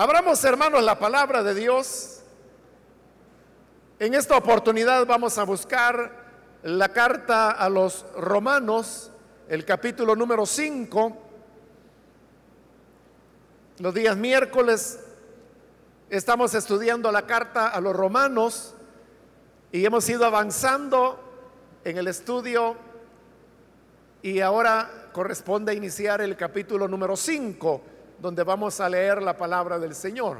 Abramos, hermanos, la palabra de Dios. En esta oportunidad vamos a buscar la carta a los romanos, el capítulo número 5. Los días miércoles estamos estudiando la carta a los romanos y hemos ido avanzando en el estudio y ahora corresponde iniciar el capítulo número 5 donde vamos a leer la palabra del Señor.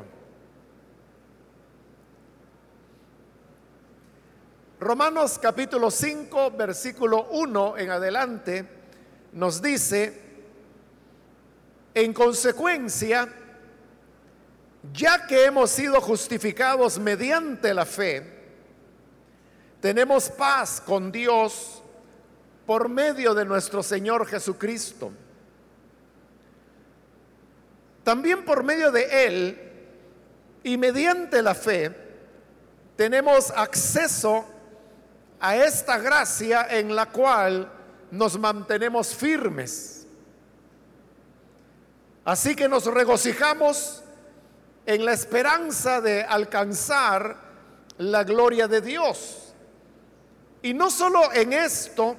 Romanos capítulo 5, versículo 1 en adelante, nos dice, en consecuencia, ya que hemos sido justificados mediante la fe, tenemos paz con Dios por medio de nuestro Señor Jesucristo también por medio de Él y mediante la fe tenemos acceso a esta gracia en la cual nos mantenemos firmes. Así que nos regocijamos en la esperanza de alcanzar la gloria de Dios. Y no solo en esto,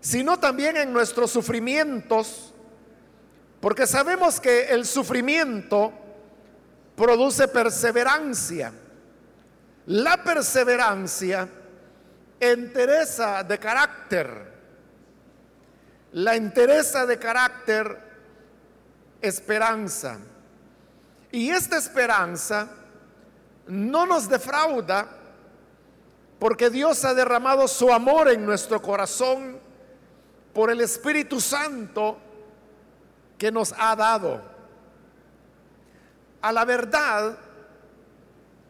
sino también en nuestros sufrimientos, porque sabemos que el sufrimiento produce perseverancia. La perseverancia entereza de carácter. La entereza de carácter, esperanza. Y esta esperanza no nos defrauda porque Dios ha derramado su amor en nuestro corazón por el Espíritu Santo que nos ha dado. A la verdad,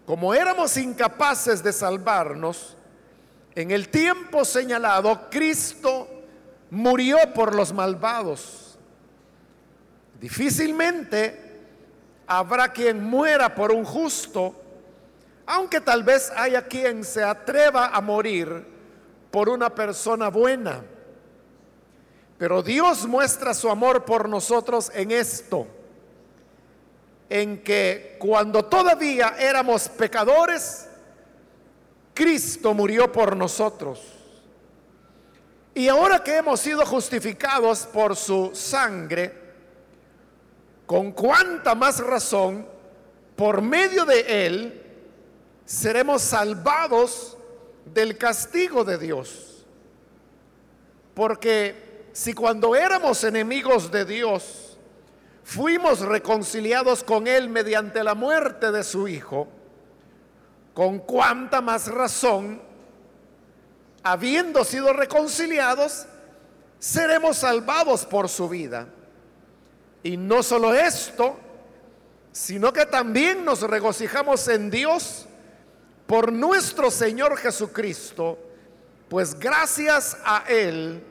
como éramos incapaces de salvarnos, en el tiempo señalado, Cristo murió por los malvados. Difícilmente habrá quien muera por un justo, aunque tal vez haya quien se atreva a morir por una persona buena. Pero Dios muestra su amor por nosotros en esto, en que cuando todavía éramos pecadores, Cristo murió por nosotros. Y ahora que hemos sido justificados por su sangre, con cuánta más razón, por medio de él, seremos salvados del castigo de Dios. Porque si cuando éramos enemigos de Dios, fuimos reconciliados con Él mediante la muerte de su Hijo, con cuánta más razón, habiendo sido reconciliados, seremos salvados por su vida. Y no solo esto, sino que también nos regocijamos en Dios por nuestro Señor Jesucristo, pues gracias a Él,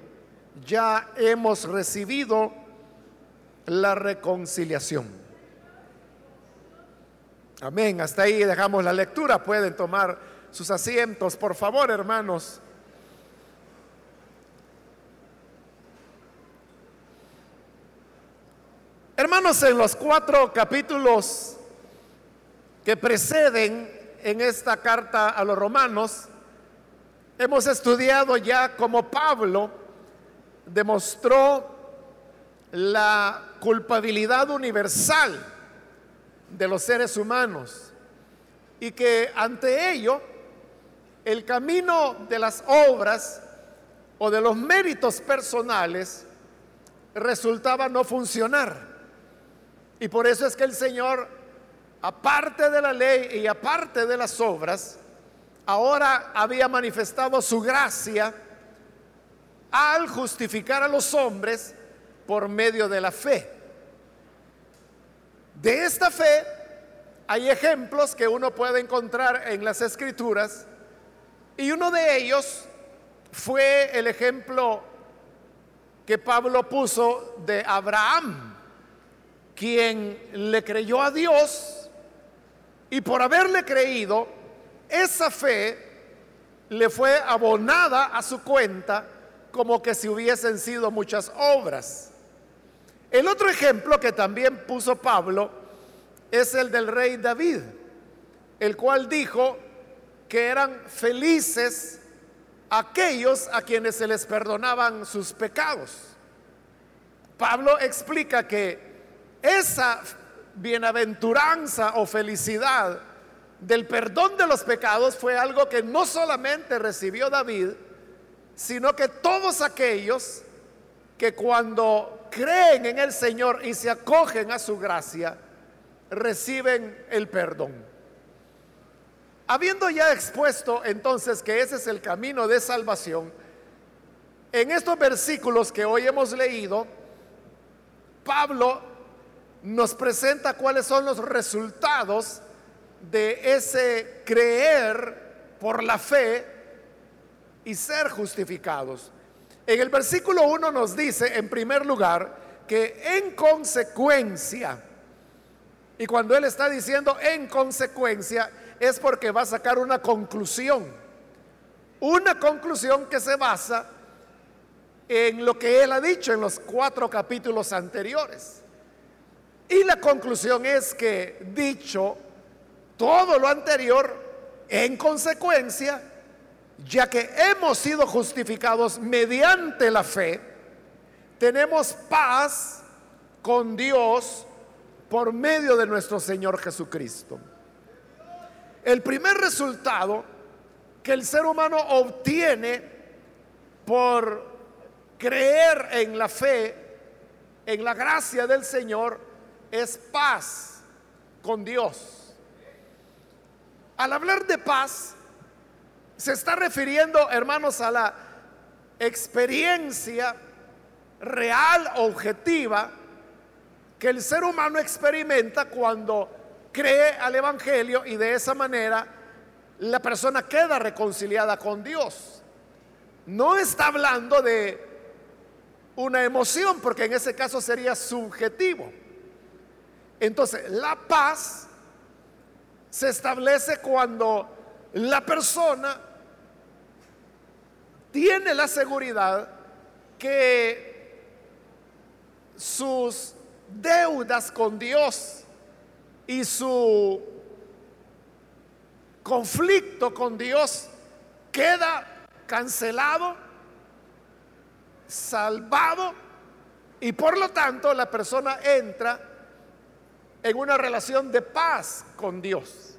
ya hemos recibido la reconciliación. Amén. Hasta ahí dejamos la lectura. Pueden tomar sus asientos, por favor, hermanos. Hermanos, en los cuatro capítulos que preceden en esta carta a los romanos, hemos estudiado ya como Pablo demostró la culpabilidad universal de los seres humanos y que ante ello el camino de las obras o de los méritos personales resultaba no funcionar. Y por eso es que el Señor, aparte de la ley y aparte de las obras, ahora había manifestado su gracia al justificar a los hombres por medio de la fe. De esta fe hay ejemplos que uno puede encontrar en las escrituras y uno de ellos fue el ejemplo que Pablo puso de Abraham, quien le creyó a Dios y por haberle creído, esa fe le fue abonada a su cuenta como que si hubiesen sido muchas obras. El otro ejemplo que también puso Pablo es el del rey David, el cual dijo que eran felices aquellos a quienes se les perdonaban sus pecados. Pablo explica que esa bienaventuranza o felicidad del perdón de los pecados fue algo que no solamente recibió David, sino que todos aquellos que cuando creen en el Señor y se acogen a su gracia, reciben el perdón. Habiendo ya expuesto entonces que ese es el camino de salvación, en estos versículos que hoy hemos leído, Pablo nos presenta cuáles son los resultados de ese creer por la fe y ser justificados. En el versículo 1 nos dice, en primer lugar, que en consecuencia, y cuando él está diciendo en consecuencia, es porque va a sacar una conclusión. Una conclusión que se basa en lo que él ha dicho en los cuatro capítulos anteriores. Y la conclusión es que dicho todo lo anterior, en consecuencia, ya que hemos sido justificados mediante la fe, tenemos paz con Dios por medio de nuestro Señor Jesucristo. El primer resultado que el ser humano obtiene por creer en la fe, en la gracia del Señor, es paz con Dios. Al hablar de paz, se está refiriendo, hermanos, a la experiencia real, objetiva, que el ser humano experimenta cuando cree al Evangelio y de esa manera la persona queda reconciliada con Dios. No está hablando de una emoción, porque en ese caso sería subjetivo. Entonces, la paz se establece cuando la persona tiene la seguridad que sus deudas con Dios y su conflicto con Dios queda cancelado, salvado y por lo tanto la persona entra en una relación de paz con Dios.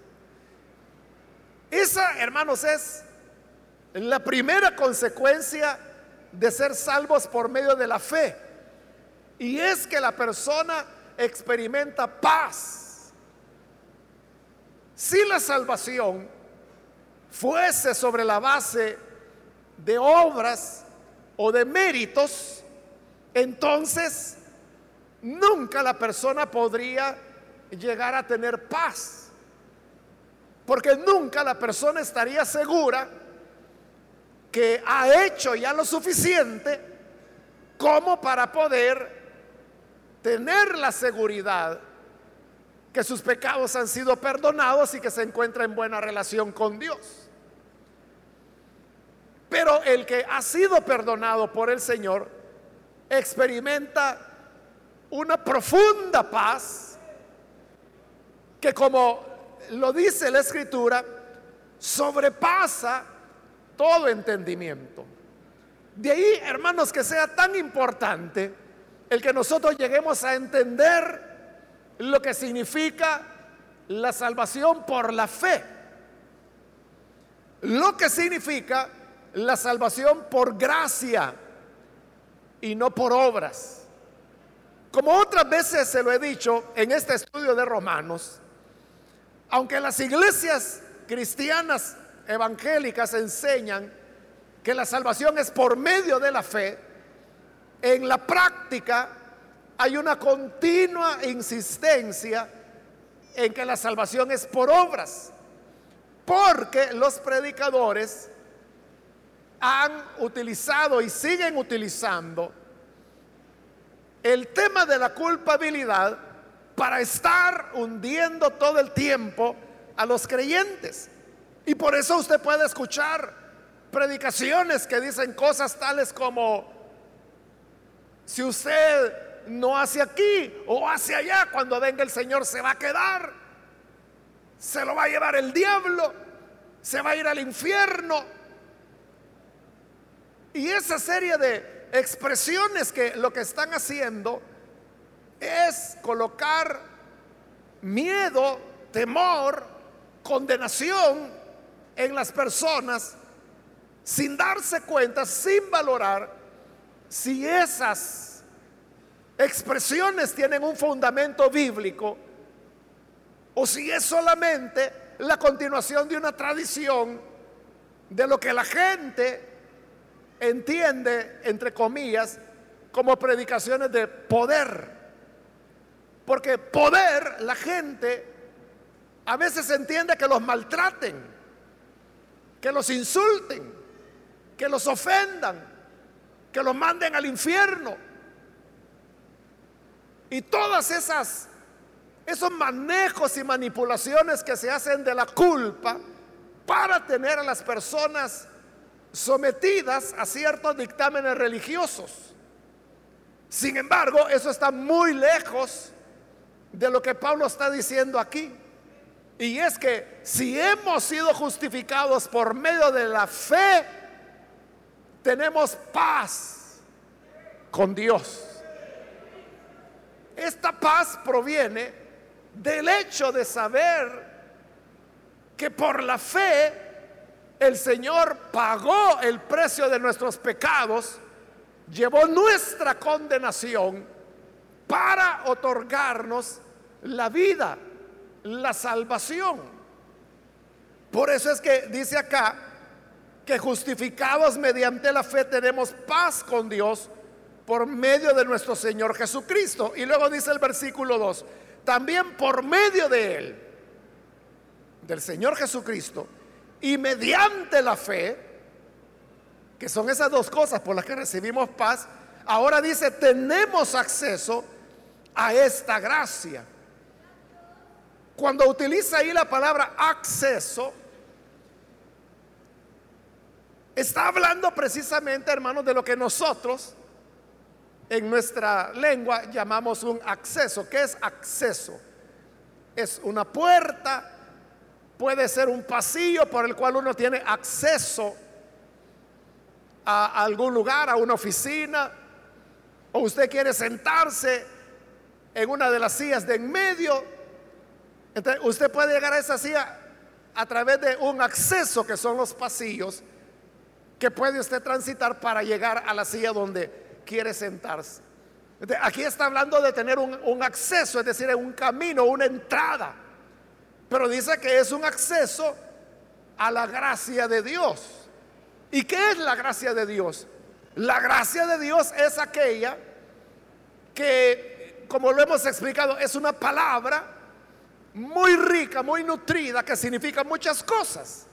Esa, hermanos, es la primera consecuencia de ser salvos por medio de la fe. Y es que la persona experimenta paz. Si la salvación fuese sobre la base de obras o de méritos, entonces nunca la persona podría llegar a tener paz. Porque nunca la persona estaría segura que ha hecho ya lo suficiente como para poder tener la seguridad que sus pecados han sido perdonados y que se encuentra en buena relación con Dios. Pero el que ha sido perdonado por el Señor experimenta una profunda paz que como lo dice la escritura, sobrepasa todo entendimiento. De ahí, hermanos, que sea tan importante el que nosotros lleguemos a entender lo que significa la salvación por la fe. Lo que significa la salvación por gracia y no por obras. Como otras veces se lo he dicho en este estudio de Romanos, aunque las iglesias cristianas evangélicas enseñan que la salvación es por medio de la fe, en la práctica hay una continua insistencia en que la salvación es por obras, porque los predicadores han utilizado y siguen utilizando el tema de la culpabilidad para estar hundiendo todo el tiempo a los creyentes. Y por eso usted puede escuchar predicaciones que dicen cosas tales como, si usted no hacia aquí o hacia allá. Cuando venga el Señor se va a quedar. Se lo va a llevar el diablo. Se va a ir al infierno. Y esa serie de expresiones que lo que están haciendo es colocar miedo, temor, condenación en las personas sin darse cuenta, sin valorar si esas expresiones tienen un fundamento bíblico o si es solamente la continuación de una tradición de lo que la gente entiende, entre comillas, como predicaciones de poder. Porque poder, la gente a veces entiende que los maltraten, que los insulten, que los ofendan, que los manden al infierno. Y todas esas esos manejos y manipulaciones que se hacen de la culpa para tener a las personas sometidas a ciertos dictámenes religiosos. Sin embargo, eso está muy lejos de lo que Pablo está diciendo aquí. Y es que si hemos sido justificados por medio de la fe, tenemos paz con Dios. Esta paz proviene del hecho de saber que por la fe el Señor pagó el precio de nuestros pecados, llevó nuestra condenación para otorgarnos la vida, la salvación. Por eso es que dice acá que justificados mediante la fe tenemos paz con Dios por medio de nuestro Señor Jesucristo. Y luego dice el versículo 2, también por medio de Él, del Señor Jesucristo, y mediante la fe, que son esas dos cosas por las que recibimos paz, ahora dice, tenemos acceso a esta gracia. Cuando utiliza ahí la palabra acceso, está hablando precisamente, hermanos, de lo que nosotros en nuestra lengua llamamos un acceso. ¿Qué es acceso? Es una puerta, puede ser un pasillo por el cual uno tiene acceso a algún lugar, a una oficina, o usted quiere sentarse en una de las sillas de en medio. Usted puede llegar a esa silla a través de un acceso que son los pasillos que puede usted transitar para llegar a la silla donde quiere sentarse. aquí está hablando de tener un, un acceso, es decir, un camino, una entrada. Pero dice que es un acceso a la gracia de Dios. ¿Y qué es la gracia de Dios? La gracia de Dios es aquella que como lo hemos explicado, es una palabra muy rica, muy nutrida, que significa muchas cosas.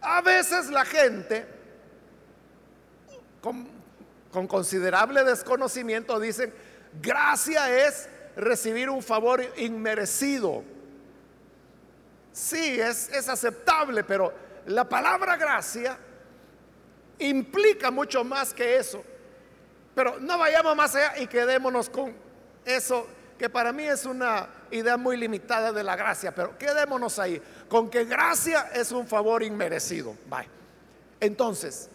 A veces la gente, con, considerable desconocimiento, dicen, gracia es recibir un favor inmerecido. Sí, es, es aceptable, pero la palabra gracia implica mucho más que eso. Pero no vayamos más allá y quedémonos con eso que para mí es una idea muy limitada de la gracia, pero quedémonos ahí, con que gracia es un favor inmerecido. Entonces,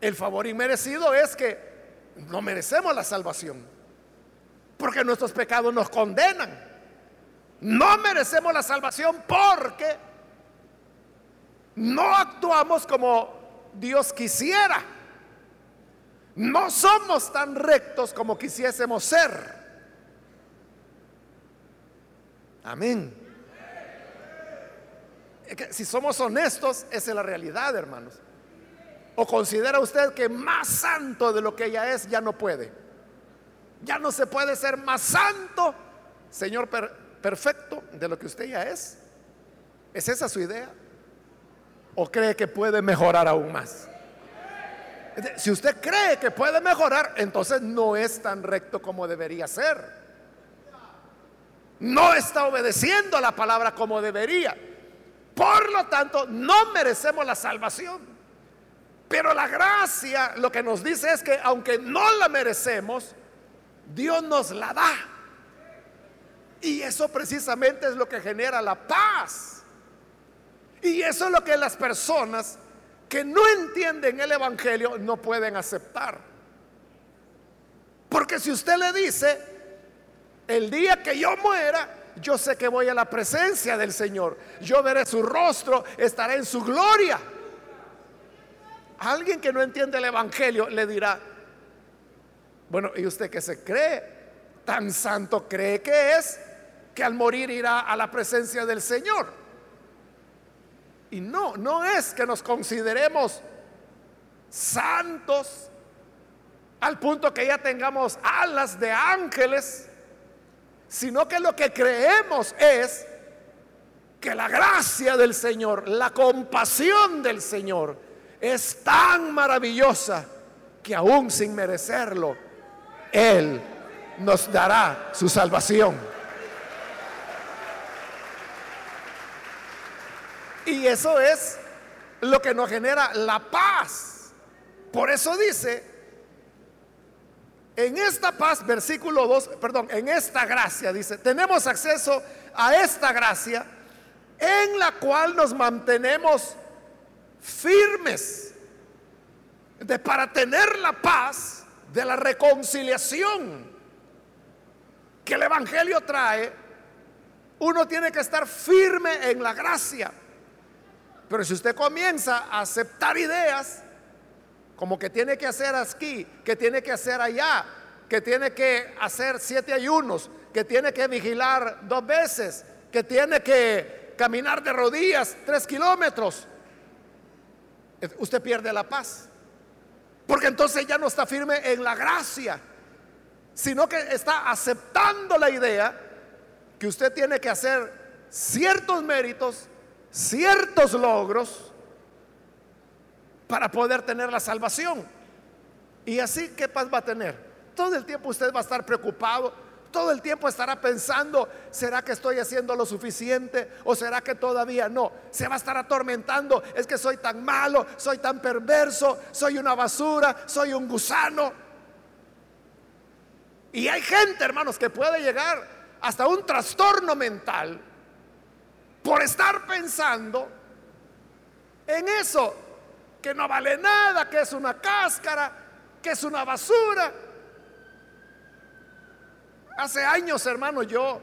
el favor inmerecido es que no merecemos la salvación, porque nuestros pecados nos condenan. No merecemos la salvación porque no actuamos como Dios quisiera. No somos tan rectos como quisiésemos ser. Amén. si somos honestos, esa es la realidad, hermanos. ¿O considera usted que más santo de lo que ella es ya no puede? Ya no se puede ser más santo, Señor perfecto, de lo que usted ya es. ¿Es esa su idea? ¿O cree que puede mejorar aún más? Si usted cree que puede mejorar, entonces no es tan recto como debería ser. No está obedeciendo la palabra como debería. Por lo tanto, no merecemos la salvación. Pero la gracia lo que nos dice es que aunque no la merecemos, Dios nos la da. Y eso precisamente es lo que genera la paz. Y eso es lo que las personas que no entienden el Evangelio no pueden aceptar. Porque si usted le dice, el día que yo muera, yo sé que voy a la presencia del Señor, yo veré su rostro, estaré en su gloria. Alguien que no entiende el Evangelio le dirá, bueno, ¿y usted que se cree? Tan santo cree que es que al morir irá a la presencia del Señor. Y no, no es que nos consideremos santos al punto que ya tengamos alas de ángeles, sino que lo que creemos es que la gracia del Señor, la compasión del Señor es tan maravillosa que aún sin merecerlo, Él nos dará su salvación. Y eso es lo que nos genera la paz. Por eso dice, en esta paz, versículo 2, perdón, en esta gracia, dice, tenemos acceso a esta gracia en la cual nos mantenemos firmes de para tener la paz de la reconciliación que el Evangelio trae, uno tiene que estar firme en la gracia. Pero si usted comienza a aceptar ideas, como que tiene que hacer aquí, que tiene que hacer allá, que tiene que hacer siete ayunos, que tiene que vigilar dos veces, que tiene que caminar de rodillas tres kilómetros, usted pierde la paz. Porque entonces ya no está firme en la gracia, sino que está aceptando la idea que usted tiene que hacer ciertos méritos ciertos logros para poder tener la salvación. Y así, ¿qué paz va a tener? Todo el tiempo usted va a estar preocupado, todo el tiempo estará pensando, ¿será que estoy haciendo lo suficiente o será que todavía no? Se va a estar atormentando, es que soy tan malo, soy tan perverso, soy una basura, soy un gusano. Y hay gente, hermanos, que puede llegar hasta un trastorno mental por estar pensando en eso, que no vale nada, que es una cáscara, que es una basura. Hace años, hermano, yo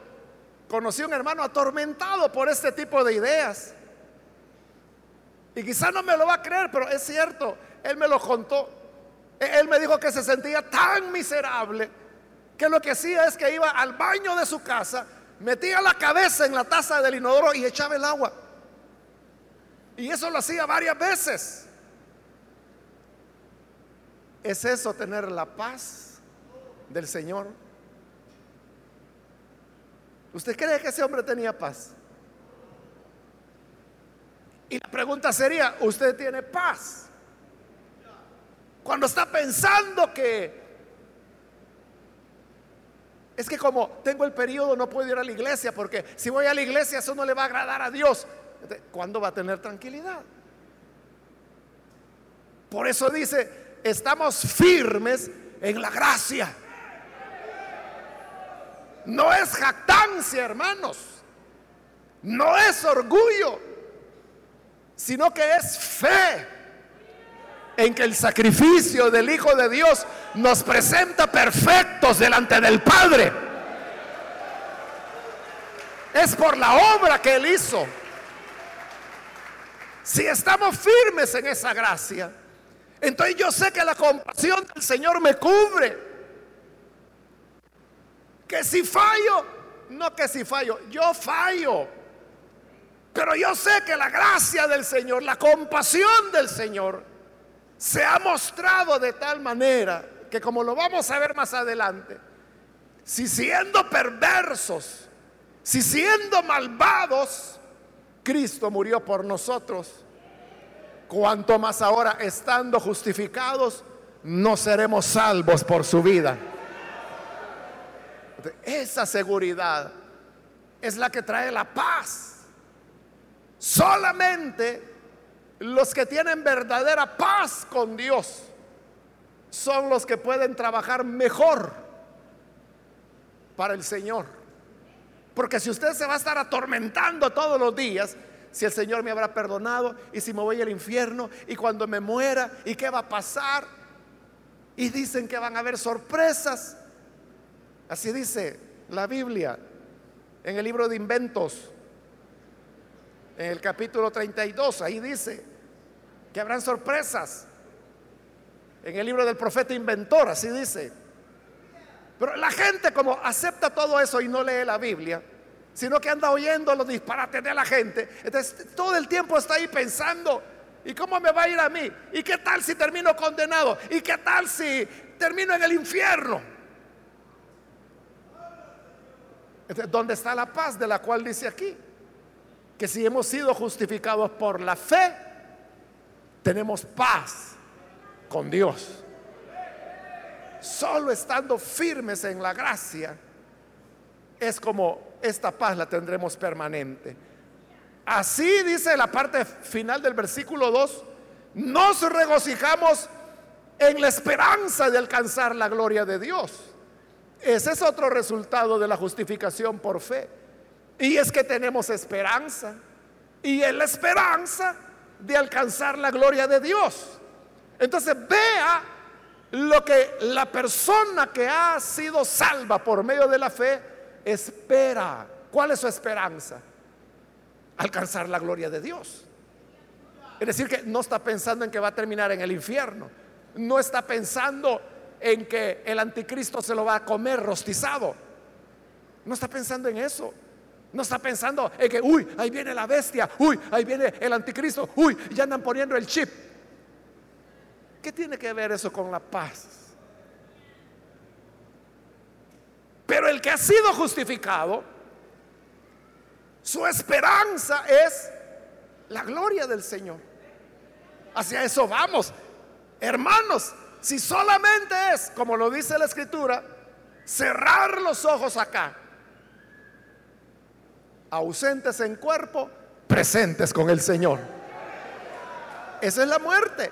conocí un hermano atormentado por este tipo de ideas. Y quizá no me lo va a creer, pero es cierto, él me lo contó. E-, él me dijo que se sentía tan miserable que lo que hacía es que iba al baño de su casa metía la cabeza en la taza del inodoro y echaba el agua. Y eso lo hacía varias veces. ¿Es eso tener la paz del Señor? ¿Usted cree que ese hombre tenía paz? Y la pregunta sería, ¿usted tiene paz? Cuando está pensando que es que como tengo el periodo no puedo ir a la iglesia porque si voy a la iglesia eso no le va a agradar a Dios. ¿Cuándo va a tener tranquilidad? Por eso dice, estamos firmes en la gracia. No es jactancia, hermanos. No es orgullo, sino que es fe en que el sacrificio del Hijo de Dios nos presenta perfectos delante del Padre. Es por la obra que Él hizo. Si estamos firmes en esa gracia, entonces yo sé que la compasión del Señor me cubre. Que si fallo, no que si fallo, yo fallo. Pero yo sé que la gracia del Señor, la compasión del Señor, se ha mostrado de tal manera que como lo vamos a ver más adelante, si siendo perversos, si siendo malvados, Cristo murió por nosotros, cuanto más ahora estando justificados, no seremos salvos por su vida. Esa seguridad es la que trae la paz. Solamente los que tienen verdadera paz con Dios son los que pueden trabajar mejor para el Señor. Porque si usted se va a estar atormentando todos los días, si el Señor me habrá perdonado y si me voy al infierno y cuando me muera y qué va a pasar. Y dicen que van a haber sorpresas. Así dice la Biblia en el libro de inventos, en el capítulo 32, ahí dice que habrán sorpresas. En el libro del profeta inventor, así dice. Pero la gente como acepta todo eso y no lee la Biblia, sino que anda oyendo los disparates de la gente, entonces todo el tiempo está ahí pensando, ¿y cómo me va a ir a mí? ¿Y qué tal si termino condenado? ¿Y qué tal si termino en el infierno? ¿Dónde está la paz de la cual dice aquí? Que si hemos sido justificados por la fe, tenemos paz con Dios. Solo estando firmes en la gracia es como esta paz la tendremos permanente. Así dice la parte final del versículo 2, nos regocijamos en la esperanza de alcanzar la gloria de Dios. Ese es otro resultado de la justificación por fe. Y es que tenemos esperanza. Y es la esperanza de alcanzar la gloria de Dios. Entonces vea lo que la persona que ha sido salva por medio de la fe espera. ¿Cuál es su esperanza? Alcanzar la gloria de Dios. Es decir, que no está pensando en que va a terminar en el infierno. No está pensando en que el anticristo se lo va a comer rostizado. No está pensando en eso. No está pensando en que, uy, ahí viene la bestia, uy, ahí viene el anticristo, uy, ya andan poniendo el chip. ¿Qué tiene que ver eso con la paz? Pero el que ha sido justificado, su esperanza es la gloria del Señor. Hacia eso vamos. Hermanos, si solamente es, como lo dice la escritura, cerrar los ojos acá, ausentes en cuerpo, presentes con el Señor. Esa es la muerte.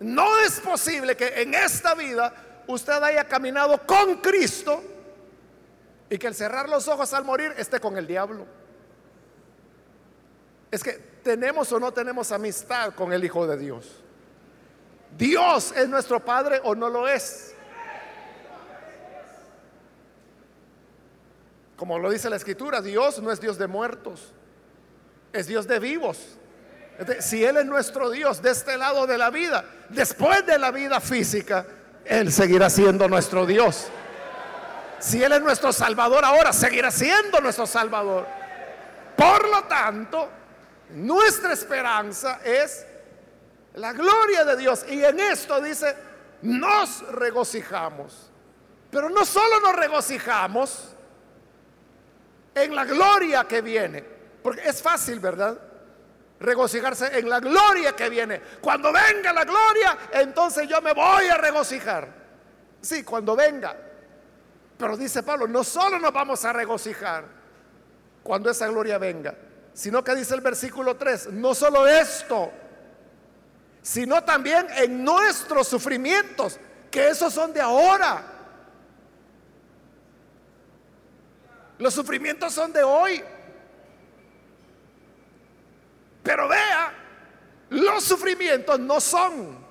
No es posible que en esta vida usted haya caminado con Cristo y que al cerrar los ojos al morir esté con el diablo. Es que tenemos o no tenemos amistad con el Hijo de Dios. Dios es nuestro Padre o no lo es. Como lo dice la Escritura, Dios no es Dios de muertos, es Dios de vivos. Si Él es nuestro Dios de este lado de la vida, después de la vida física, Él seguirá siendo nuestro Dios. Si Él es nuestro Salvador ahora, seguirá siendo nuestro Salvador. Por lo tanto, nuestra esperanza es la gloria de Dios. Y en esto dice, nos regocijamos. Pero no solo nos regocijamos en la gloria que viene, porque es fácil, ¿verdad? Regocijarse en la gloria que viene. Cuando venga la gloria, entonces yo me voy a regocijar. Sí, cuando venga. Pero dice Pablo, no solo nos vamos a regocijar cuando esa gloria venga, sino que dice el versículo 3, no solo esto, sino también en nuestros sufrimientos, que esos son de ahora. Los sufrimientos son de hoy. Pero vea, los sufrimientos no son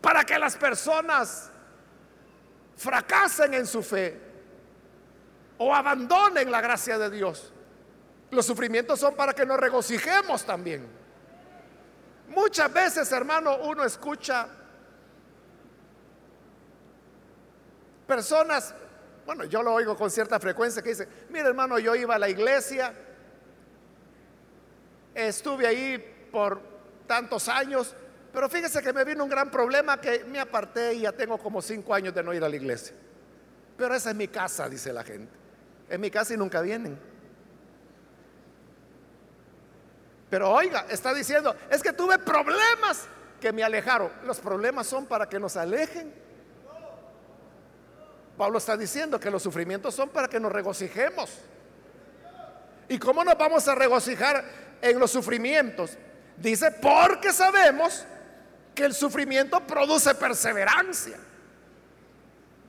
para que las personas fracasen en su fe o abandonen la gracia de Dios. Los sufrimientos son para que nos regocijemos también. Muchas veces, hermano, uno escucha personas, bueno, yo lo oigo con cierta frecuencia que dice, mire hermano, yo iba a la iglesia, estuve ahí por tantos años, pero fíjese que me vino un gran problema que me aparté y ya tengo como cinco años de no ir a la iglesia. Pero esa es mi casa, dice la gente. Es mi casa y nunca vienen. Pero oiga, está diciendo, es que tuve problemas que me alejaron. Los problemas son para que nos alejen. Pablo está diciendo que los sufrimientos son para que nos regocijemos. ¿Y cómo nos vamos a regocijar en los sufrimientos? Dice, porque sabemos que el sufrimiento produce perseverancia.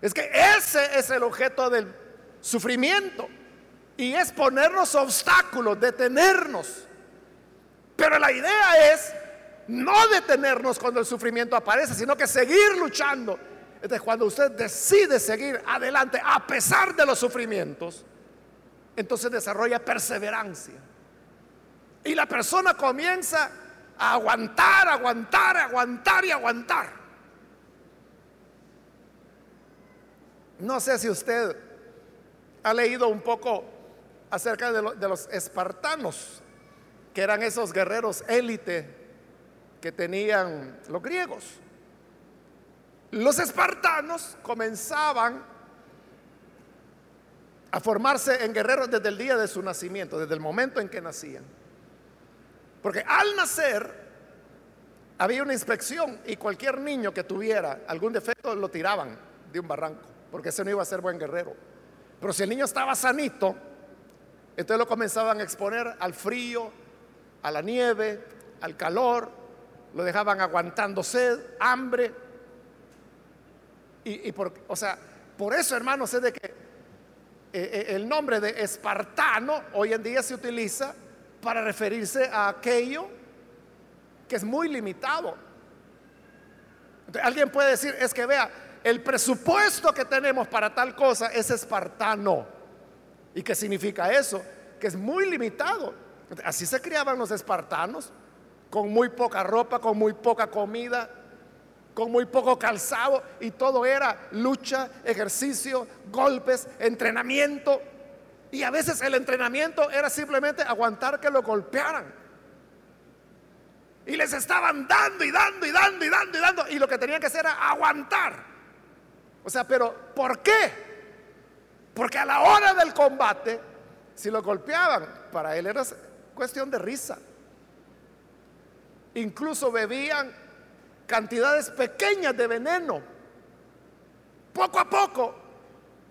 Es que ese es el objeto del sufrimiento. Y es ponernos obstáculos, detenernos. Pero la idea es no detenernos cuando el sufrimiento aparece, sino que seguir luchando. Entonces, cuando usted decide seguir adelante a pesar de los sufrimientos, entonces desarrolla perseverancia. Y la persona comienza a aguantar, aguantar, aguantar y aguantar. No sé si usted ha leído un poco acerca de, de los espartanos, que eran esos guerreros élite que tenían los griegos. Los espartanos comenzaban a formarse en guerreros desde el día de su nacimiento, desde el momento en que nacían. Porque al nacer había una inspección y cualquier niño que tuviera algún defecto lo tiraban de un barranco, porque ese no iba a ser buen guerrero. Pero si el niño estaba sanito, entonces lo comenzaban a exponer al frío, a la nieve, al calor, lo dejaban aguantando sed, hambre. Y, por, o sea, por eso, hermanos, es de que eh, eh, el nombre de espartano hoy en día se utiliza para referirse a aquello que es muy limitado. alguien puede decir, es que vea, el presupuesto que tenemos para tal cosa es espartano. ¿Y qué significa eso? Que es muy limitado. Así se criaban los espartanos con muy poca ropa, con muy poca comida, con muy poco calzado y todo era lucha, ejercicio, golpes, entrenamiento. Y a veces el entrenamiento era simplemente aguantar que lo golpearan. Y les estaban dando y dando y dando y dando y dando. Y lo que tenían que hacer era aguantar. O sea, pero ¿por qué? Porque a la hora del combate, si lo golpeaban, para él era cuestión de risa. Incluso bebían cantidades pequeñas de veneno. Poco a poco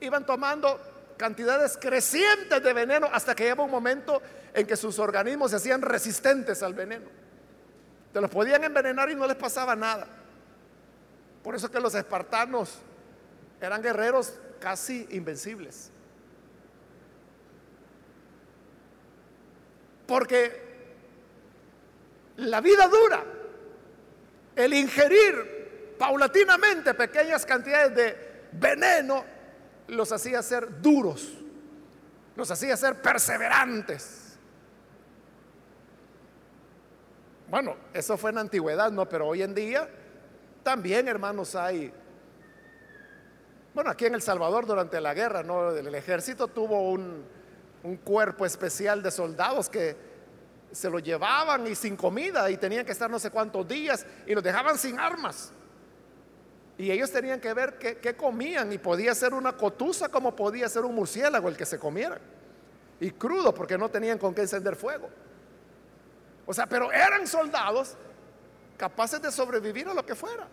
iban tomando cantidades crecientes de veneno hasta que llegaba un momento en que sus organismos se hacían resistentes al veneno. Te los podían envenenar y no les pasaba nada. Por eso que los espartanos eran guerreros casi invencibles. Porque la vida dura, el ingerir paulatinamente pequeñas cantidades de veneno, los hacía ser duros, los hacía ser perseverantes. Bueno, eso fue en la antigüedad, ¿no? Pero hoy en día también, hermanos, hay... Bueno, aquí en El Salvador durante la guerra, ¿no? El ejército tuvo un, un cuerpo especial de soldados que se lo llevaban y sin comida y tenían que estar no sé cuántos días y los dejaban sin armas. Y ellos tenían que ver qué, comían y podía ser una cotusa como podía ser un murciélago el que se comiera. Y crudo porque no tenían con qué encender fuego. O sea, pero eran soldados capaces de sobrevivir a lo que fuera.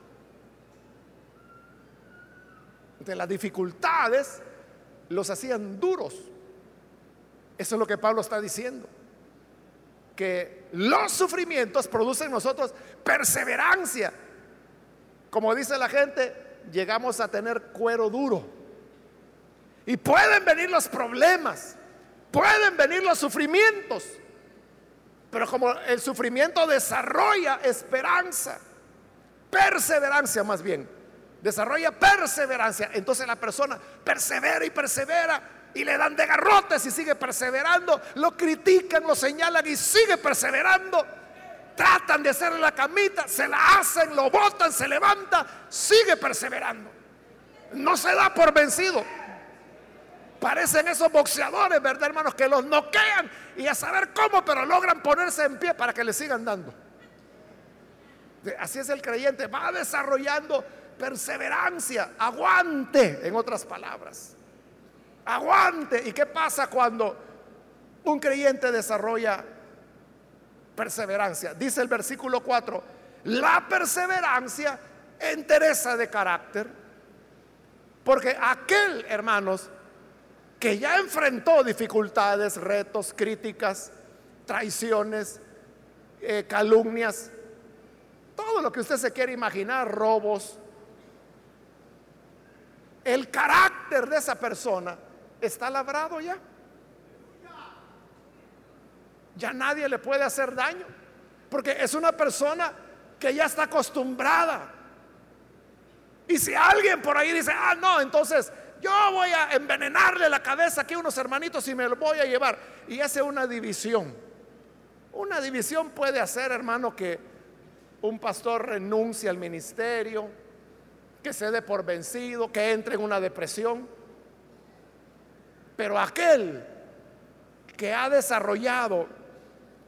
De las dificultades los hacían duros. Eso es lo que Pablo está diciendo que los sufrimientos producen en nosotros perseverancia. Como dice la gente, llegamos a tener cuero duro. Y pueden venir los problemas, pueden venir los sufrimientos, pero como el sufrimiento desarrolla esperanza, perseverancia más bien, desarrolla perseverancia, entonces la persona persevera y persevera y le dan de garrotes y sigue perseverando, lo critican, lo señalan y sigue perseverando. Tratan de hacerle la camita, se la hacen, lo botan, se levanta, sigue perseverando. No se da por vencido. Parecen esos boxeadores, ¿verdad, hermanos? Que los noquean y a saber cómo, pero logran ponerse en pie para que le sigan dando. Así es el creyente, va desarrollando perseverancia, aguante, en otras palabras. Aguante. ¿Y qué pasa cuando un creyente desarrolla perseverancia? Dice el versículo 4, la perseverancia entereza de carácter. Porque aquel, hermanos, que ya enfrentó dificultades, retos, críticas, traiciones, eh, calumnias, todo lo que usted se quiere imaginar, robos, el carácter de esa persona está labrado ya. Ya nadie le puede hacer daño, porque es una persona que ya está acostumbrada. Y si alguien por ahí dice, ah, no, entonces yo voy a envenenarle la cabeza aquí a unos hermanitos y me lo voy a llevar. Y hace una división. Una división puede hacer, hermano, que un pastor renuncie al ministerio, que se dé por vencido, que entre en una depresión. Pero aquel que ha desarrollado,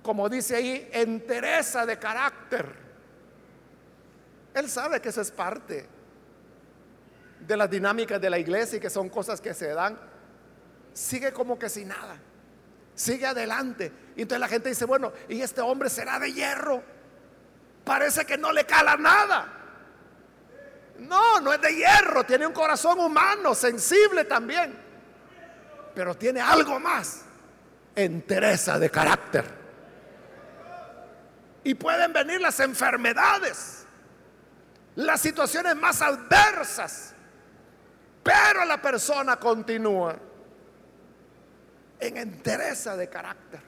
como dice ahí, entereza de carácter, él sabe que eso es parte de las dinámicas de la iglesia y que son cosas que se dan, sigue como que sin nada, sigue adelante. Y entonces la gente dice, bueno, y este hombre será de hierro, parece que no le cala nada. No, no es de hierro, tiene un corazón humano, sensible también, pero tiene algo más, entereza de carácter. Y pueden venir las enfermedades, las situaciones más adversas, pero la persona continúa en entereza de carácter.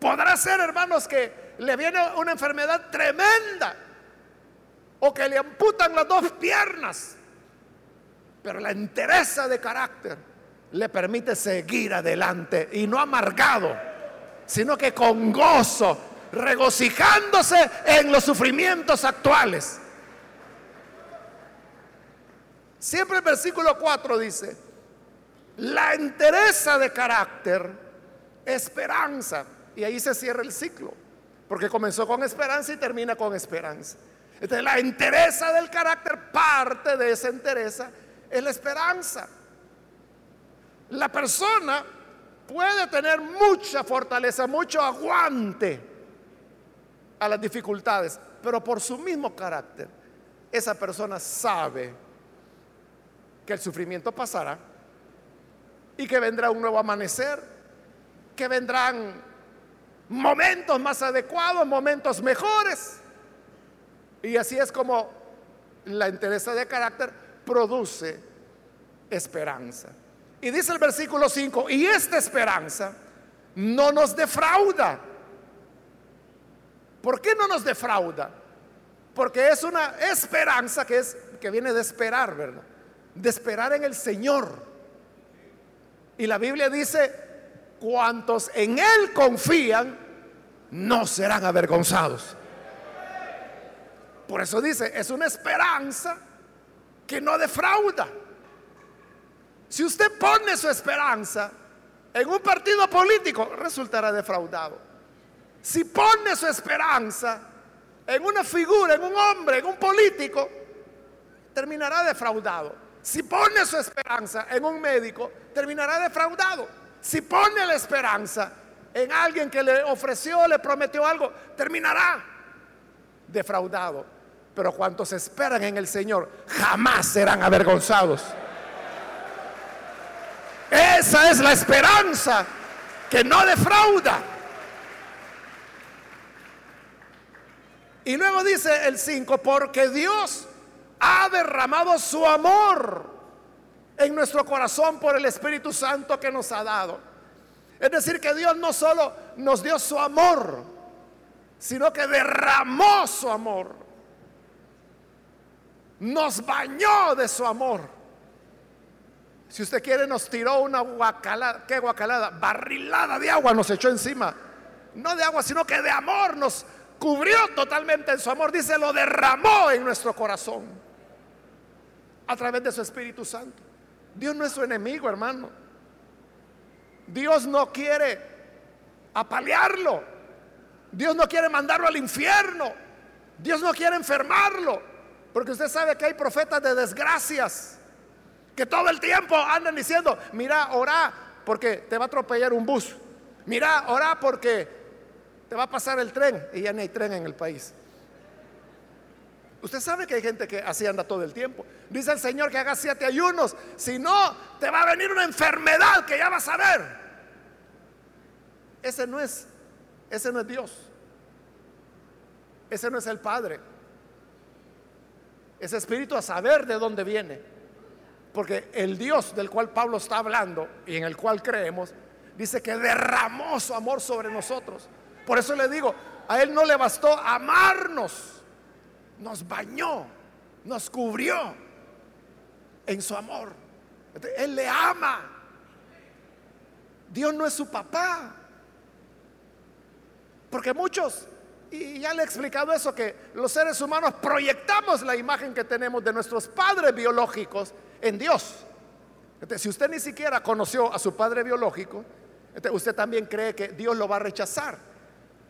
Podrá ser, hermanos, que le viene una enfermedad tremenda o que le amputan las dos piernas, pero la entereza de carácter le permite seguir adelante y no amargado, sino que con gozo, regocijándose en los sufrimientos actuales Siempre el versículo 4 dice, la entereza de carácter, esperanza. Y ahí se cierra el ciclo, porque comenzó con esperanza y termina con esperanza. Entonces la entereza del carácter, parte de esa entereza es la esperanza. La persona puede tener mucha fortaleza, mucho aguante a las dificultades, pero por su mismo carácter, esa persona sabe que el sufrimiento pasará y que vendrá un nuevo amanecer, que vendrán momentos más adecuados, momentos mejores. Y así es como la entereza de carácter produce esperanza. Y dice el versículo 5, y esta esperanza no nos defrauda. ¿Por qué no nos defrauda? Porque es una esperanza que es que viene de esperar, ¿verdad? de esperar en el Señor. Y la Biblia dice, cuantos en Él confían, no serán avergonzados. Por eso dice, es una esperanza que no defrauda. Si usted pone su esperanza en un partido político, resultará defraudado. Si pone su esperanza en una figura, en un hombre, en un político, terminará defraudado. Si pone su esperanza en un médico, terminará defraudado. Si pone la esperanza en alguien que le ofreció, le prometió algo, terminará defraudado. Pero cuantos esperan en el Señor, jamás serán avergonzados. Esa es la esperanza que no defrauda. Y luego dice el 5, porque Dios ha derramado su amor en nuestro corazón por el Espíritu Santo que nos ha dado. Es decir, que Dios no solo nos dio su amor, sino que derramó su amor. Nos bañó de su amor. Si usted quiere, nos tiró una guacalada, ¿qué guacalada? Barrilada de agua nos echó encima. No de agua, sino que de amor nos cubrió totalmente en su amor. Dice, lo derramó en nuestro corazón a través de su Espíritu Santo. Dios no es su enemigo, hermano. Dios no quiere apalearlo. Dios no quiere mandarlo al infierno. Dios no quiere enfermarlo. Porque usted sabe que hay profetas de desgracias que todo el tiempo andan diciendo, mira, ora porque te va a atropellar un bus. Mira, ora porque te va a pasar el tren. Y ya no hay tren en el país. Usted sabe que hay gente que así anda todo el tiempo. Dice el Señor que haga siete ayunos. Si no, te va a venir una enfermedad que ya vas a ver. Ese no es, ese no es Dios. Ese no es el Padre. Ese espíritu a saber de dónde viene. Porque el Dios del cual Pablo está hablando y en el cual creemos, dice que derramó su amor sobre nosotros. Por eso le digo, a Él no le bastó amarnos, nos bañó, nos cubrió en su amor. Él le ama. Dios no es su papá. Porque muchos, y ya le he explicado eso, que los seres humanos proyectamos la imagen que tenemos de nuestros padres biológicos en Dios. Entonces, si usted ni siquiera conoció a su padre biológico, usted también cree que Dios lo va a rechazar.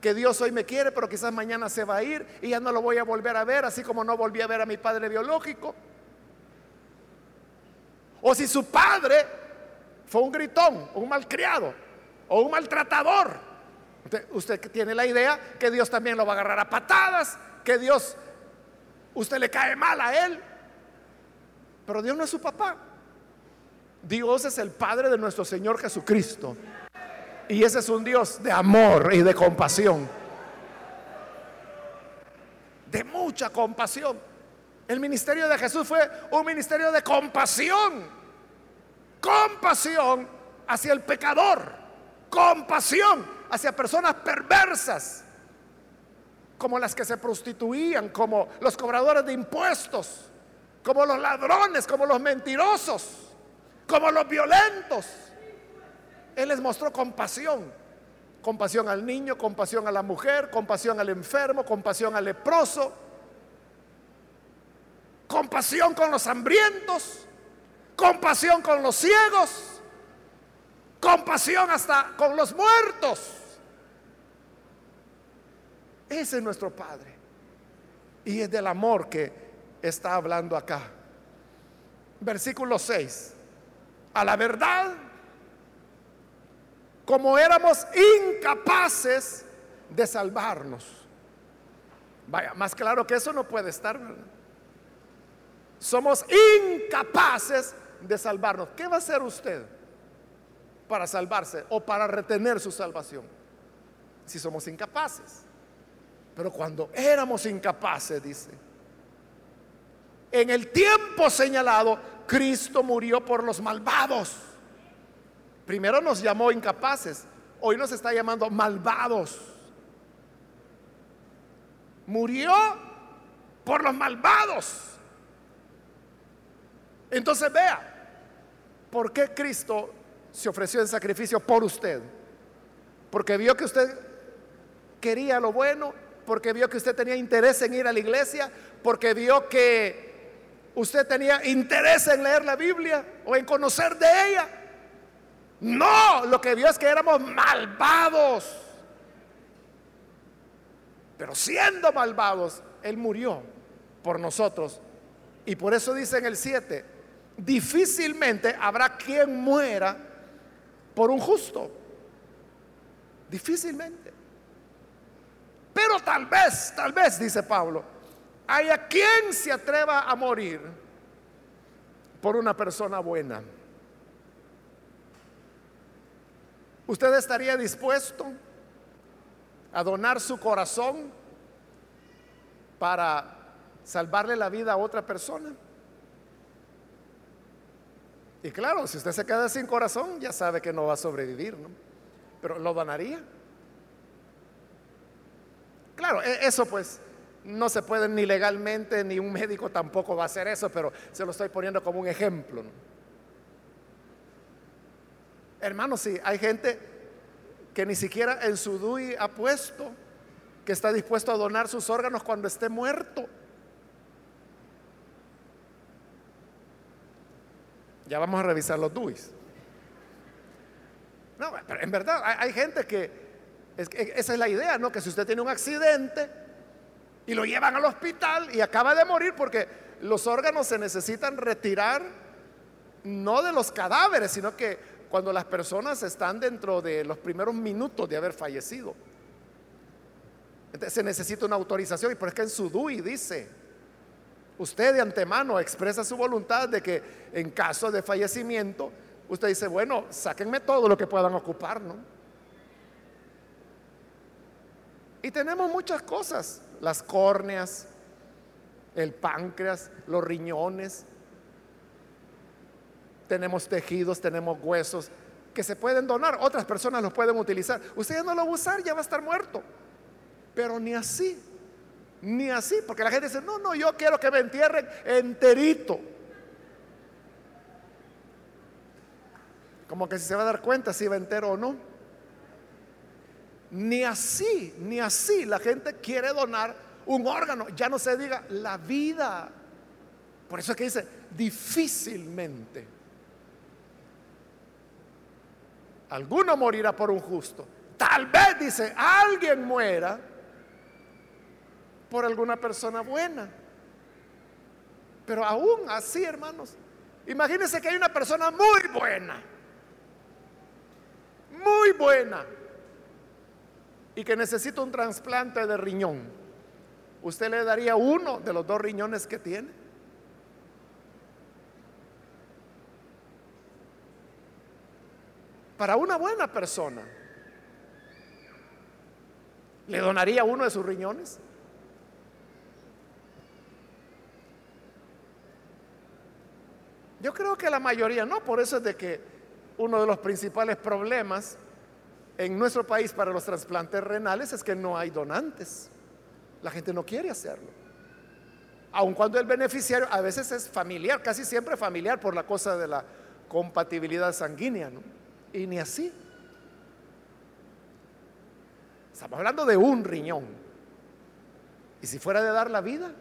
Que Dios hoy me quiere, pero quizás mañana se va a ir y ya no lo voy a volver a ver, así como no volví a ver a mi padre biológico. O si su padre fue un gritón, un malcriado o un maltratador. Usted, tiene la idea que Dios también lo va a agarrar a patadas, que Dios, usted le cae mal a él. Pero Dios no es su papá. Dios es el Padre de nuestro Señor Jesucristo. Y ese es un Dios de amor y de compasión. De mucha compasión. El ministerio de Jesús fue un ministerio de compasión. Compasión hacia el pecador. Compasión hacia personas perversas. Como las que se prostituían, como los cobradores de impuestos, como los ladrones, como los mentirosos, como los violentos. Él les mostró compasión. Compasión al niño, compasión a la mujer, compasión al enfermo, compasión al leproso compasión con los hambrientos, compasión con los ciegos, compasión hasta con los muertos. Ese es nuestro Padre. Y es del amor que está hablando acá. Versículo 6. A la verdad, como éramos incapaces de salvarnos. Vaya, más claro que eso no puede estar. Somos incapaces de salvarnos. ¿Qué va a hacer usted para salvarse o para retener su salvación? Si somos incapaces. Pero cuando éramos incapaces, dice, en el tiempo señalado, Cristo murió por los malvados. Primero nos llamó incapaces, hoy nos está llamando malvados. Murió por los malvados. Entonces vea, ¿por qué Cristo se ofreció en sacrificio por usted? Porque vio que usted quería lo bueno, porque vio que usted tenía interés en ir a la iglesia, porque vio que usted tenía interés en leer la Biblia o en conocer de ella. No, lo que vio es que éramos malvados. Pero siendo malvados, Él murió por nosotros. Y por eso dice en el 7, difícilmente habrá quien muera por un justo. Difícilmente. Pero tal vez, tal vez, dice Pablo, haya quien se atreva a morir por una persona buena. ¿Usted estaría dispuesto a donar su corazón para salvarle la vida a otra persona? Y claro, si usted se queda sin corazón, ya sabe que no va a sobrevivir, ¿no? Pero lo donaría. Claro, e-, eso pues no se puede ni legalmente, ni un médico tampoco va a hacer eso, pero se lo estoy poniendo como un ejemplo. ¿no? Hermanos, sí, hay gente que ni siquiera en su DUI ha puesto que está dispuesto a donar sus órganos cuando esté muerto. Ya vamos a revisar los DUIs. No, pero en verdad hay, gente que, esa es la idea, ¿no? Que si usted tiene un accidente y lo llevan al hospital y acaba de morir porque los órganos se necesitan retirar no de los cadáveres, sino que cuando las personas están dentro de los primeros minutos de haber fallecido. Entonces se necesita una autorización y por es que en su DUI dice usted de antemano expresa su voluntad de que en caso de fallecimiento, usted dice, bueno, sáquenme todo lo que puedan ocupar, ¿no? Y tenemos muchas cosas, las córneas, el páncreas, los riñones. Tenemos tejidos, tenemos huesos que se pueden donar, otras personas los pueden utilizar. Usted ya no lo va a usar, ya va a estar muerto. Pero ni así, ni así, porque la gente dice, no, no, yo quiero que me entierren enterito. Como que si se va a dar cuenta si va entero o no. Ni así, ni así la gente quiere donar un órgano. Ya no se diga la vida. Por eso es que dice, difícilmente. Alguno morirá por un justo. Tal vez, dice, alguien muera por alguna persona buena. Pero aún así, hermanos, imagínense que hay una persona muy buena, muy buena, y que necesita un trasplante de riñón. ¿Usted le daría uno de los dos riñones que tiene? Para una buena persona, ¿le donaría uno de sus riñones? Yo creo que la mayoría no, por eso es de que uno de los principales problemas en nuestro país para los trasplantes renales es que no hay donantes. La gente no quiere hacerlo. Aun cuando el beneficiario a veces es familiar, casi siempre familiar por la cosa de la compatibilidad sanguínea, ¿no? Y ni así. Estamos hablando de un riñón. Y si fuera de dar la vida,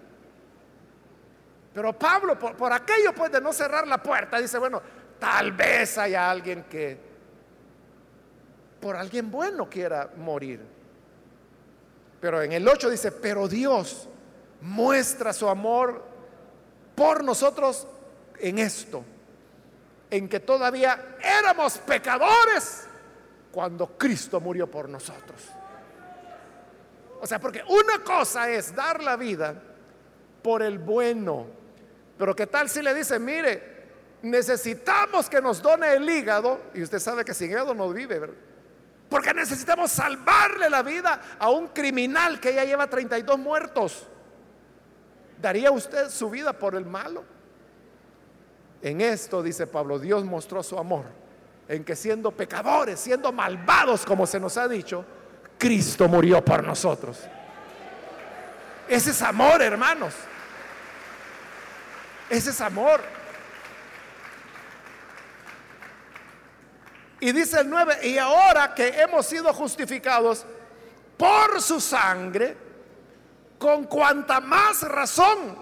pero Pablo, por, aquello pues de no cerrar la puerta, dice, bueno, tal vez haya alguien que por alguien bueno quiera morir. Pero en el 8 dice, pero Dios muestra su amor por nosotros en esto, en que todavía éramos pecadores cuando Cristo murió por nosotros. O sea, porque una cosa es dar la vida por el bueno, pero qué tal si le dice, mire, necesitamos que nos done el hígado, y usted sabe que sin hígado no vive, ¿verdad? Porque necesitamos salvarle la vida a un criminal que ya lleva 32 muertos. ¿Daría usted su vida por el malo? En esto, dice Pablo, Dios mostró su amor, en que siendo pecadores, siendo malvados, como se nos ha dicho, Cristo murió por nosotros. Ese es amor, hermanos. Ese es amor. Y dice el 9, y ahora que hemos sido justificados por su sangre, con cuanta más razón,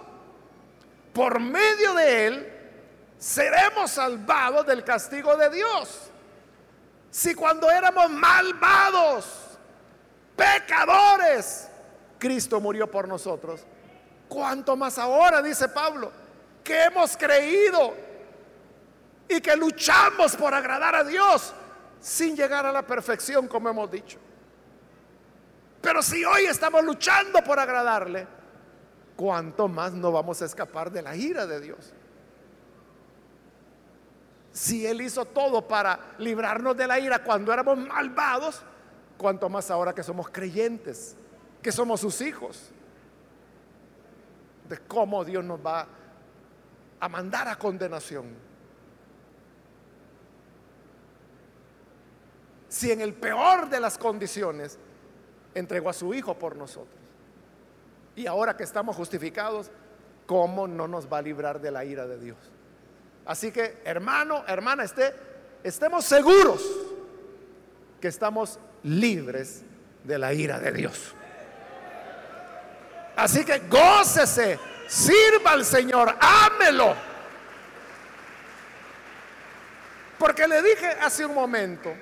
por medio de él, seremos salvados del castigo de Dios. Si cuando éramos malvados, pecadores, Cristo murió por nosotros, ¿cuánto más ahora, dice Pablo? que hemos creído y que luchamos por agradar a Dios sin llegar a la perfección, como hemos dicho. Pero si hoy estamos luchando por agradarle, ¿cuánto más no vamos a escapar de la ira de Dios? Si Él hizo todo para librarnos de la ira cuando éramos malvados, ¿cuánto más ahora que somos creyentes, que somos sus hijos? De cómo Dios nos va a mandar a condenación. Si en el peor de las condiciones entregó a su Hijo por nosotros. Y ahora que estamos justificados, ¿cómo no nos va a librar de la ira de Dios? Así que, hermano, hermana, esté, estemos seguros que estamos libres de la ira de Dios. Así que gócese Sirva al Señor, ámelo. Porque le dije hace un momento,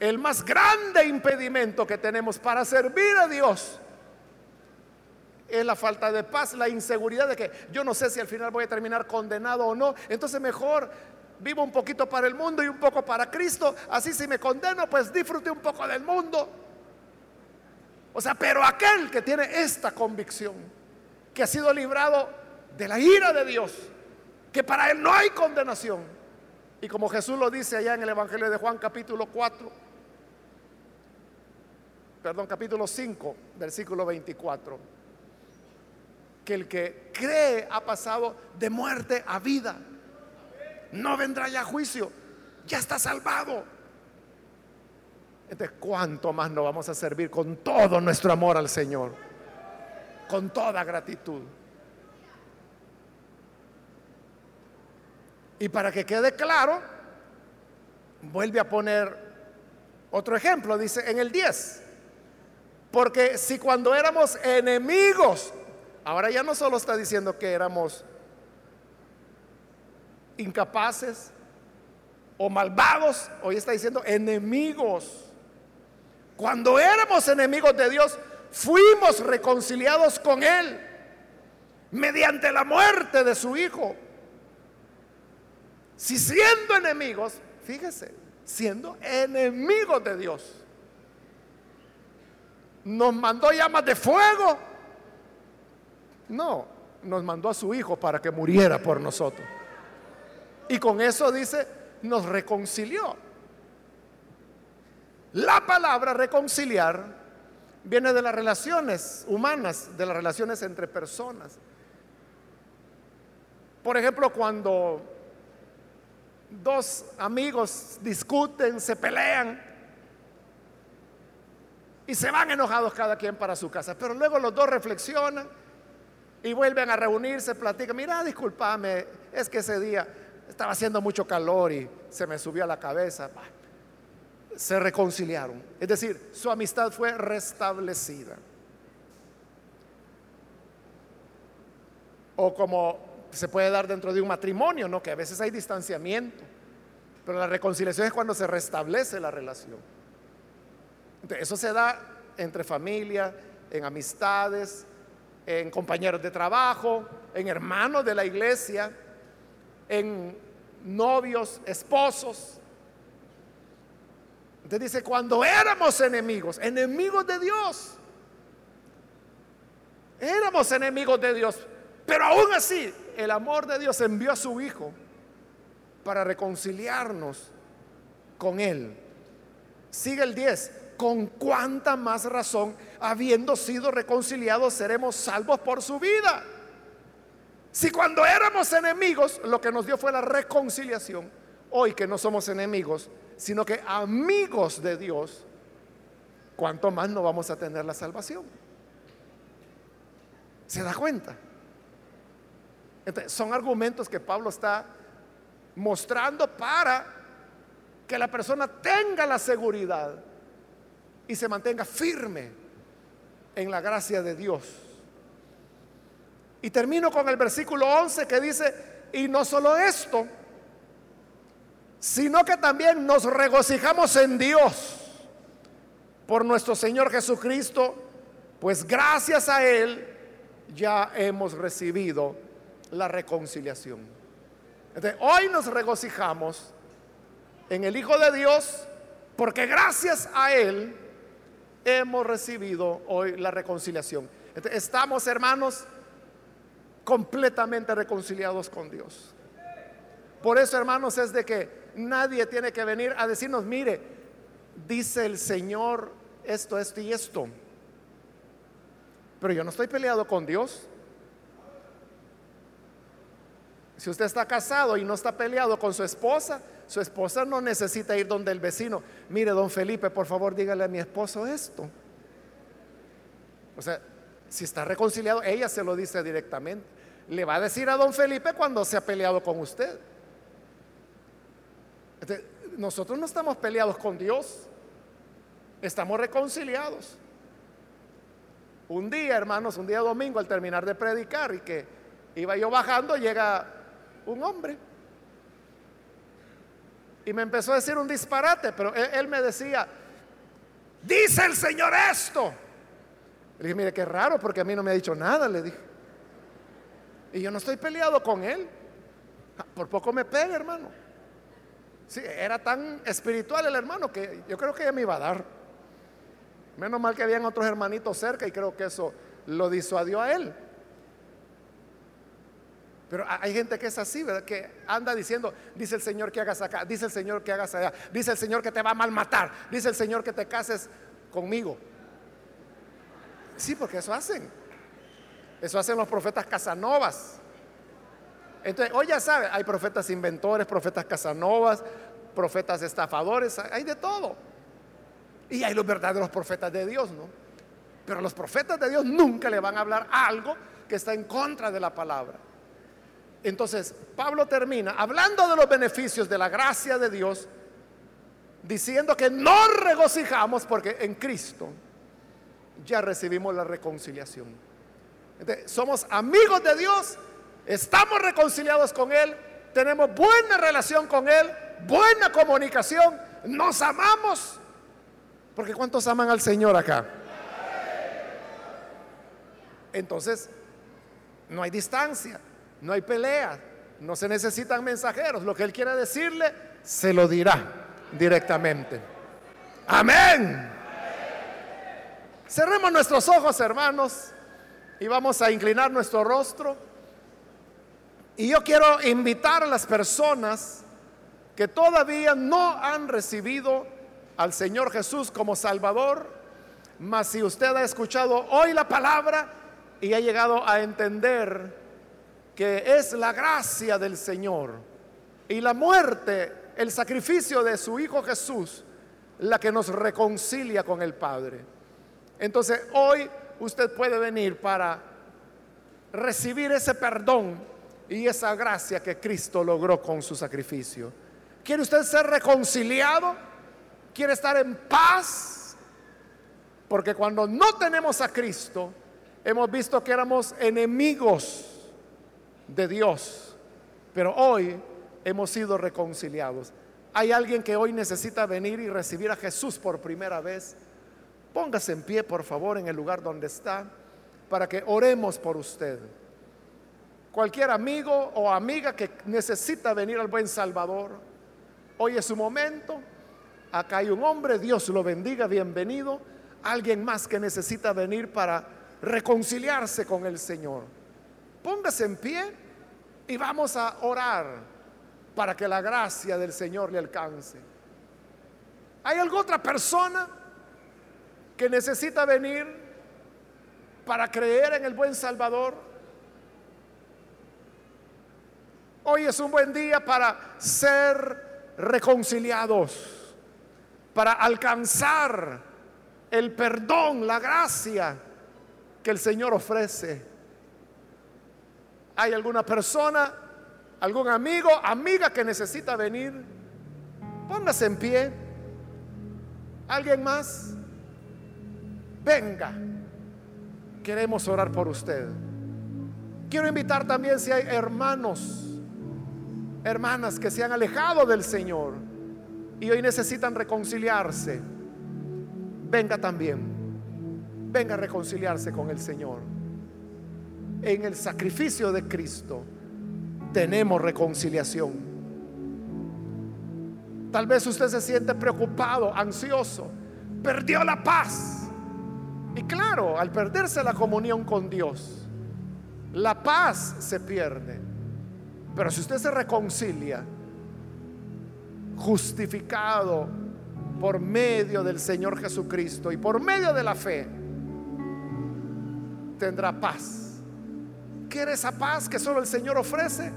el más grande impedimento que tenemos para servir a Dios es la falta de paz, la inseguridad de que yo no sé si al final voy a terminar condenado o no. Entonces mejor vivo un poquito para el mundo y un poco para Cristo. Así si me condeno, pues disfrute un poco del mundo. O sea, pero aquel que tiene esta convicción, que ha sido librado de la ira de Dios, que para él no hay condenación. Y como Jesús lo dice allá en el Evangelio de Juan capítulo 4, perdón, capítulo 5, versículo 24, que el que cree ha pasado de muerte a vida. no vendrá ya juicio, ya está salvado. Entonces, ¿cuánto más nos vamos a servir con todo nuestro amor al Señor? Con toda gratitud. Y para que quede claro, vuelve a poner otro ejemplo, dice en el 10. Porque si cuando éramos enemigos, ahora ya no solo está diciendo que éramos incapaces o malvados, hoy está diciendo enemigos. Cuando éramos enemigos de Dios, fuimos reconciliados con Él mediante la muerte de su Hijo. Si siendo enemigos, fíjese, siendo enemigos de Dios, nos mandó llamas de fuego. No, nos mandó a su Hijo para que muriera por nosotros. Y con eso dice, nos reconcilió. La palabra reconciliar viene de las relaciones humanas, de las relaciones entre personas. Por ejemplo, cuando dos amigos discuten, se pelean y se van enojados cada quien para su casa, pero luego los dos reflexionan y vuelven a reunirse, platican, mira, discúlpame, es que ese día estaba haciendo mucho calor y se me subió a la cabeza se reconciliaron. Es decir, su amistad fue restablecida. O como se puede dar dentro de un matrimonio, ¿no? Que a veces hay distanciamiento. Pero la reconciliación es cuando se restablece la relación. eso se da entre familia, en amistades, en compañeros de trabajo, en hermanos de la iglesia, en novios, esposos. Entonces dice, cuando éramos enemigos, enemigos de Dios, éramos enemigos de Dios, pero aún así el amor de Dios envió a su Hijo para reconciliarnos con Él. Sigue el 10, con cuánta más razón, habiendo sido reconciliados, seremos salvos por su vida. Si cuando éramos enemigos, lo que nos dio fue la reconciliación, hoy que no somos enemigos, sino que amigos de Dios, ¿cuánto más no vamos a tener la salvación? ¿Se da cuenta? son argumentos que Pablo está mostrando para que la persona tenga la seguridad y se mantenga firme en la gracia de Dios. Y termino con el versículo 11 que dice, y no solo esto, sino que también nos regocijamos en Dios por nuestro Señor Jesucristo, pues gracias a Él ya hemos recibido la reconciliación. hoy nos regocijamos en el Hijo de Dios, porque gracias a Él hemos recibido hoy la reconciliación. estamos, hermanos, completamente reconciliados con Dios. Por eso, hermanos, es de que nadie tiene que venir a decirnos, mire, dice el Señor esto, esto y esto. Pero yo no estoy peleado con Dios. Si usted está casado y no está peleado con su esposa, su esposa no necesita ir donde el vecino. Mire, don Felipe, por favor, dígale a mi esposo esto. O sea, si está reconciliado, ella se lo dice directamente. Le va a decir a don Felipe cuando se ha peleado con usted. Nosotros no estamos peleados con Dios, estamos reconciliados. Un día, hermanos, un día domingo, al terminar de predicar y que iba yo bajando, llega un hombre. Y me empezó a decir un disparate, pero él, me decía, dice el Señor esto. Le dije, mire, qué raro, porque a mí no me ha dicho nada, le dije. Y yo no estoy peleado con él. Por poco me pega, hermano. Sí, era tan espiritual el hermano que yo creo que ya me iba a dar. Menos mal que habían otros hermanitos cerca y creo que eso lo disuadió a él. Pero hay gente que es así, ¿verdad? Que anda diciendo, dice el Señor que hagas acá, dice el Señor que hagas allá, dice el Señor que te va a malmatar, dice el Señor que te cases conmigo. Sí, porque eso hacen. Eso hacen los profetas Casanovas. Entonces, hoy ya sabe, hay profetas inventores, profetas casanovas, profetas estafadores, hay de todo. Y hay los verdaderos profetas de Dios, ¿no? Pero los profetas de Dios nunca le van a hablar algo que está en contra de la palabra. Entonces, Pablo termina hablando de los beneficios de la gracia de Dios, diciendo que no regocijamos porque en Cristo ya recibimos la reconciliación. somos amigos de Dios, estamos reconciliados con Él, tenemos buena relación con Él, buena comunicación, nos amamos. Porque ¿cuántos aman al Señor acá? Entonces, no hay distancia, no hay pelea, no se necesitan mensajeros. Lo que Él quiere decirle, se lo dirá directamente. Amén. Cerremos nuestros ojos, hermanos, y vamos a inclinar nuestro rostro. Y yo quiero invitar a las personas que todavía no han recibido al Señor Jesús como Salvador, mas si usted ha escuchado hoy la palabra y ha llegado a entender que es la gracia del Señor y la muerte, el sacrificio de su Hijo Jesús, la que nos reconcilia con el Padre. Entonces hoy usted puede venir para recibir ese perdón y esa gracia que Cristo logró con su sacrificio. ¿Quiere usted ser reconciliado? ¿Quiere estar en paz? Porque cuando no tenemos a Cristo, hemos visto que éramos enemigos de Dios, pero hoy hemos sido reconciliados. Hay alguien que hoy necesita venir y recibir a Jesús por primera vez. Póngase en pie, por favor, en el lugar donde está, para que oremos por usted. Cualquier amigo o amiga que necesita venir al buen Salvador, hoy es su momento. Acá hay un hombre, Dios lo bendiga, bienvenido. Alguien más que necesita venir para reconciliarse con el Señor. Póngase en pie y vamos a orar para que la gracia del Señor le alcance. ¿Hay alguna otra persona que necesita venir para creer en el buen Salvador? Hoy es un buen día para ser reconciliados, para alcanzar el perdón, la gracia que el Señor ofrece. ¿Hay alguna persona, algún amigo, amiga que necesita venir? Póngase en pie. ¿Alguien más? Venga. Queremos orar por usted. Quiero invitar también si hay hermanos, hermanas que se han alejado del Señor y hoy necesitan reconciliarse. Venga también. Venga a reconciliarse con el Señor en el sacrificio de Cristo tenemos reconciliación. Tal vez usted se siente preocupado, ansioso, perdió la paz. Y claro, al perderse la comunión con Dios, la paz se pierde. Pero si usted se reconcilia, justificado por medio del Señor Jesucristo y por medio de la fe, tendrá paz quiere esa paz que solo el Señor ofrece,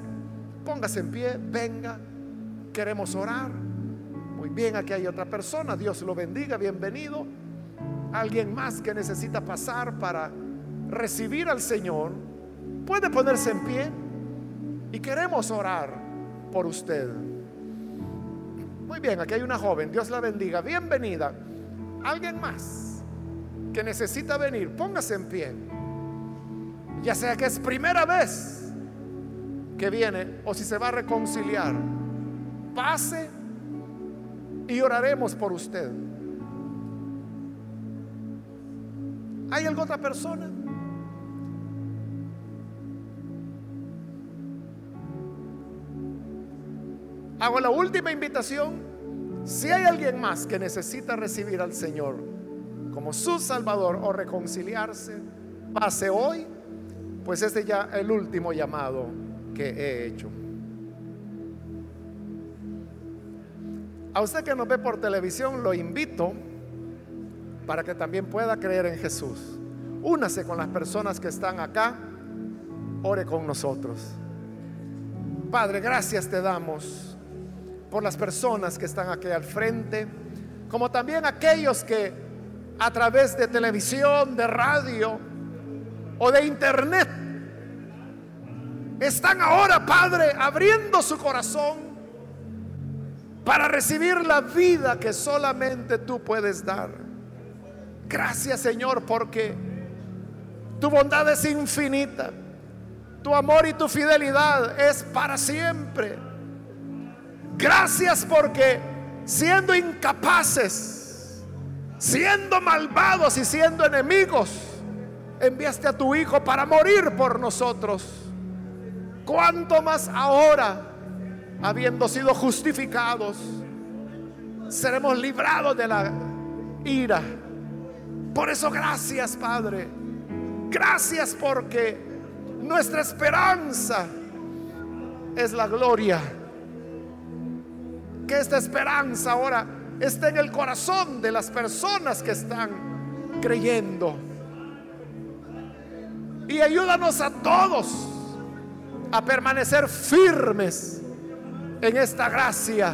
póngase en pie, venga, queremos orar. Muy bien, aquí hay otra persona, Dios lo bendiga, bienvenido. Alguien más que necesita pasar para recibir al Señor, puede ponerse en pie y queremos orar por usted. Muy bien, aquí hay una joven, Dios la bendiga, bienvenida. Alguien más que necesita venir, póngase en pie ya sea que es primera vez que viene o si se va a reconciliar, pase y oraremos por usted. ¿Hay alguna otra persona? Hago la última invitación. Si hay alguien más que necesita recibir al Señor como su Salvador o reconciliarse, pase hoy pues este ya el último llamado que he hecho. A usted que nos ve por televisión lo invito para que también pueda creer en Jesús. Únase con las personas que están acá, ore con nosotros. Padre, gracias te damos por las personas que están aquí al frente, como también aquellos que a través de televisión, de radio o de internet están ahora, Padre, abriendo su corazón para recibir la vida que solamente tú puedes dar. Gracias, Señor, porque tu bondad es infinita. Tu amor y tu fidelidad es para siempre. Gracias porque siendo incapaces, siendo malvados y siendo enemigos, enviaste a tu Hijo para morir por nosotros. ¿Cuánto más ahora, habiendo sido justificados, seremos librados de la ira? Por eso gracias, Padre. Gracias porque nuestra esperanza es la gloria. Que esta esperanza ahora esté en el corazón de las personas que están creyendo. Y ayúdanos a todos a permanecer firmes en esta gracia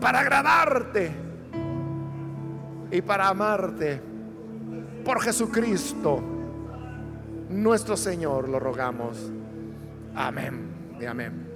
para agradarte y para amarte por Jesucristo nuestro Señor, lo rogamos. Amén y amén.